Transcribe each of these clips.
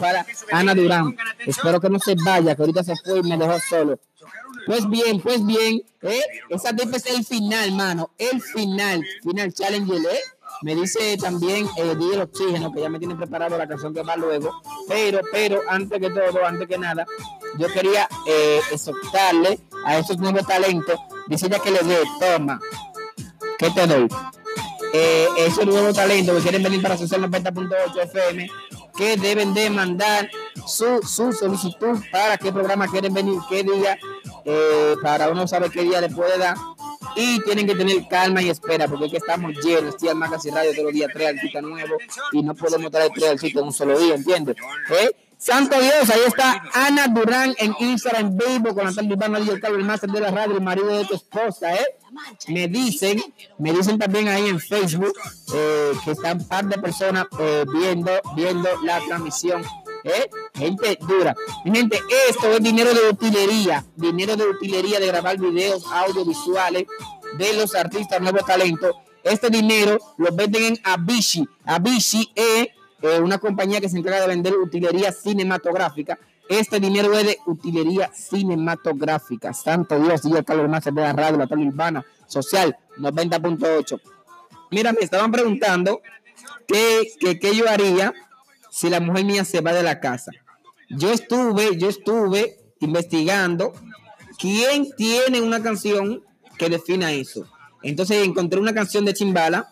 para Ana Durán. Espero que no se vaya, que ahorita se fue y me dejó solo. Pues bien, pues bien, ¿eh? esa tipa es el final, mano, el final, final challenge, ¿eh? Me dice también eh, el Oxígeno, que ya me tiene preparado la canción que va luego. Pero, pero, antes que todo, antes que nada, yo quería eh, exhortarle a esos nuevos talentos, decirle que le dé, toma, ¿qué te doy? Eh, esos nuevos talentos que quieren venir para Social 90.8 FM, que deben de mandar su, su solicitud para qué programa quieren venir, qué día, eh, para uno saber qué día le puede dar y tienen que tener calma y espera, porque que estamos llenos, al Magazine Radio todos los días, tres artistas nuevos, y no podemos traer tres artistas en un solo día, ¿entiendes? ¿Eh? Santo Dios, ahí está Ana Durán en Instagram en vivo con Natalia cabo, el máster de la radio, el marido de tu esposa, ¿eh? Me dicen, me dicen también ahí en Facebook eh, que están un par de personas eh, viendo, viendo la transmisión. ¿eh? Gente dura. Mi gente, esto es dinero de utilería, dinero de utilería de grabar videos audiovisuales de los artistas nuevos talentos. Este dinero lo venden en Abishi. Abishi es eh, una compañía que se encarga de vender utilería cinematográfica. Este dinero es de utilería cinematográfica. Santo Dios, el Carlos más de la radio, la tele urbana, social, 90.8. Mira, me estaban preguntando qué, qué, qué yo haría si la mujer mía se va de la casa. Yo estuve, yo estuve investigando quién tiene una canción que defina eso. Entonces encontré una canción de Chimbala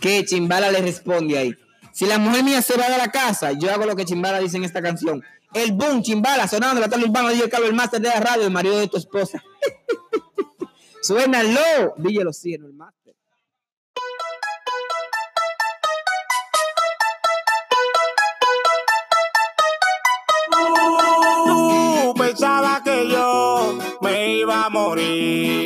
que Chimbala le responde ahí. Si la mujer mía se va de la casa, yo hago lo que Chimbala dice en esta canción. El boom, Chimbala, sonando la tal urbana, DJ Carlos, el máster de la radio, el marido de tu esposa. Suénalo, DJ los cielos, el máster. Tú pensaba que yo me iba a morir